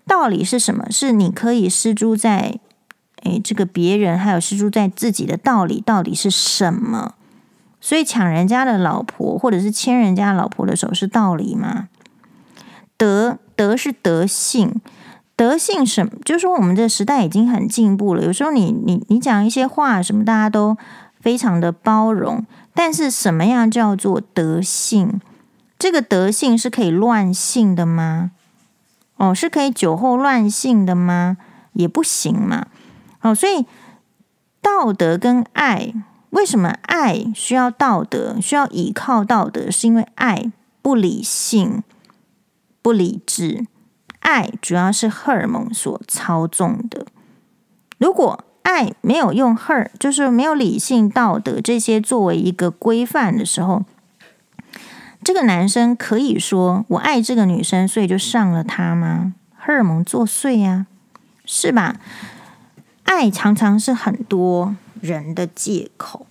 道理是什么？是你可以施诸在，诶，这个别人还有施诸在自己的道理到底是什么？所以抢人家的老婆，或者是牵人家老婆的手，是道理吗？德德是德性，德性什么？就是说我们这时代已经很进步了。有时候你你你讲一些话，什么大家都非常的包容，但是什么样叫做德性？这个德性是可以乱性的吗？哦，是可以酒后乱性的吗？也不行嘛。哦，所以道德跟爱，为什么爱需要道德，需要依靠道德？是因为爱不理性、不理智，爱主要是荷尔蒙所操纵的。如果爱没有用荷尔，就是没有理性、道德这些作为一个规范的时候。这个男生可以说我爱这个女生，所以就上了她吗？荷尔蒙作祟呀，是吧？爱常常是很多人的借口，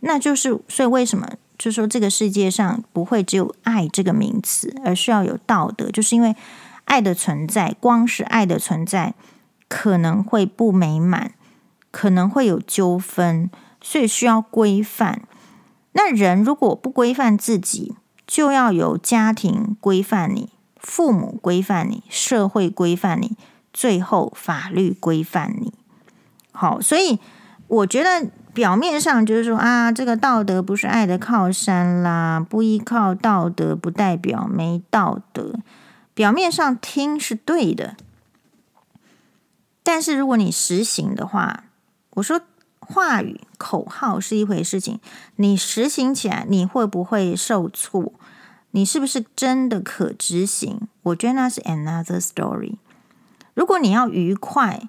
那就是所以为什么就说这个世界上不会只有爱这个名词，而需要有道德，就是因为爱的存在，光是爱的存在可能会不美满，可能会有纠纷，所以需要规范。那人如果不规范自己，就要由家庭规范你，父母规范你，社会规范你，最后法律规范你。好，所以我觉得表面上就是说啊，这个道德不是爱的靠山啦，不依靠道德不代表没道德。表面上听是对的，但是如果你实行的话，我说。话语口号是一回事情，你实行起来，你会不会受挫？你是不是真的可执行？我觉得那是 another story。如果你要愉快，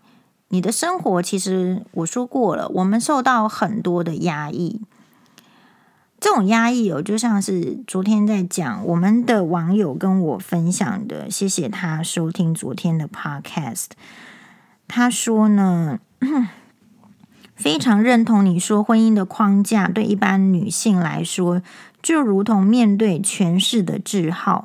你的生活其实我说过了，我们受到很多的压抑。这种压抑哦，就像是昨天在讲，我们的网友跟我分享的，谢谢他收听昨天的 podcast。他说呢。非常认同你说，婚姻的框架对一般女性来说就如同面对权势的桎梏，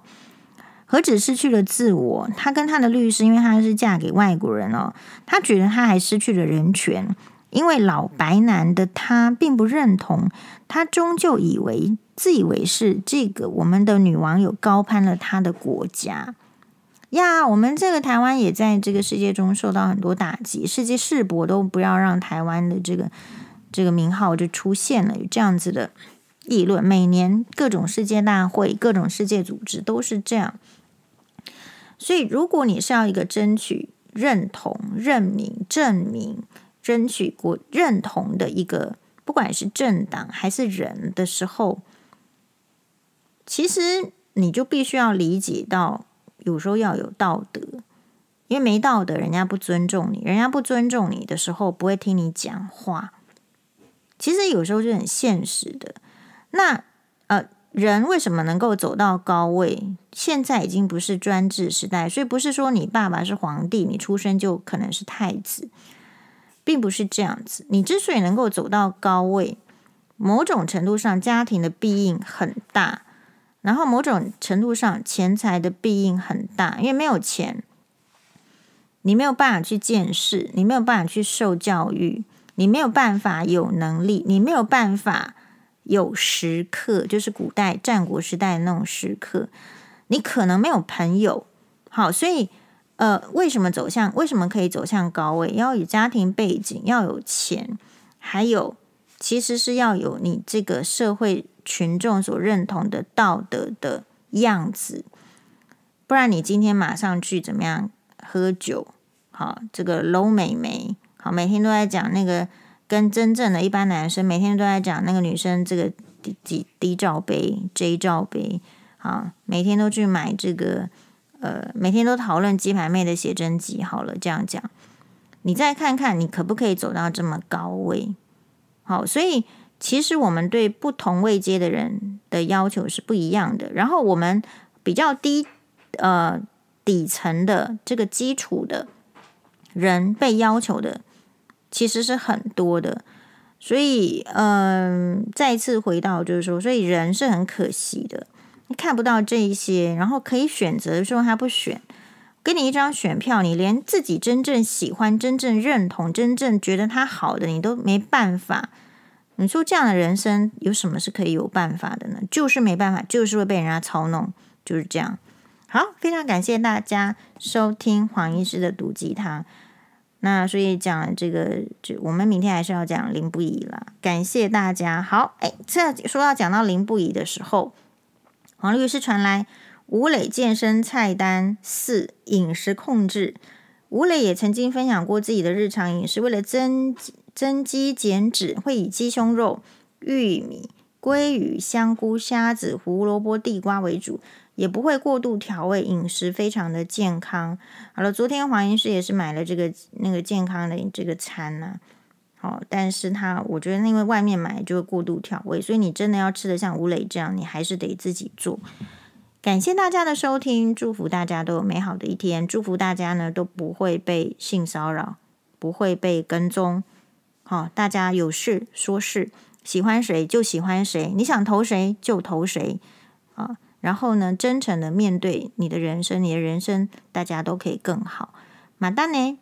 何止失去了自我？他跟他的律师，因为他是嫁给外国人哦，他觉得他还失去了人权，因为老白男的他并不认同，他终究以为自以为是这个我们的女网友高攀了他的国家呀。我们这个台湾也在这个世界中受到很多打击，世界世博都不要让台湾的这个这个名号就出现了，有这样子的。议论，每年各种世界大会、各种世界组织都是这样。所以，如果你是要一个争取认同、认明、证明、争取国认同的一个，不管是政党还是人的时候，其实你就必须要理解到，有时候要有道德，因为没道德，人家不尊重你，人家不尊重你的时候，不会听你讲话。其实有时候就很现实的。那呃，人为什么能够走到高位？现在已经不是专制时代，所以不是说你爸爸是皇帝，你出生就可能是太子，并不是这样子。你之所以能够走到高位，某种程度上家庭的庇应很大，然后某种程度上钱财的庇应很大，因为没有钱，你没有办法去见识，你没有办法去受教育，你没有办法有能力，你没有办法。有时刻，就是古代战国时代的那种时刻，你可能没有朋友。好，所以呃，为什么走向？为什么可以走向高位？要有家庭背景，要有钱，还有其实是要有你这个社会群众所认同的道德的样子，不然你今天马上去怎么样喝酒？好，这个搂美眉，好，每天都在讲那个。跟真正的一般男生每天都在讲那个女生这个 D D D 罩杯 J 罩杯啊，每天都去买这个呃，每天都讨论鸡排妹的写真集。好了，这样讲，你再看看你可不可以走到这么高位？好，所以其实我们对不同位阶的人的要求是不一样的。然后我们比较低呃底层的这个基础的人被要求的。其实是很多的，所以嗯，再次回到就是说，所以人是很可惜的，你看不到这一些，然后可以选择的时候他不选，给你一张选票，你连自己真正喜欢、真正认同、真正觉得他好的，你都没办法。你说这样的人生有什么是可以有办法的呢？就是没办法，就是会被人家操弄，就是这样。好，非常感谢大家收听黄医师的毒鸡汤。那所以讲这个，就我们明天还是要讲林不疑了。感谢大家。好，哎，这说要讲到林不疑的时候，黄律师传来吴磊健身菜单四饮食控制。吴磊也曾经分享过自己的日常饮食，为了增增肌减脂，会以鸡胸肉、玉米、鲑鱼、香菇、虾子、胡萝卜、地瓜为主。也不会过度调味，饮食非常的健康。好了，昨天黄医师也是买了这个那个健康的这个餐呢、啊。好，但是他我觉得因为外面买就会过度调味，所以你真的要吃得像吴磊这样，你还是得自己做。感谢大家的收听，祝福大家都有美好的一天，祝福大家呢都不会被性骚扰，不会被跟踪。好，大家有事说事，喜欢谁就喜欢谁，你想投谁就投谁啊。然后呢，真诚的面对你的人生，你的人生大家都可以更好。马丹呢？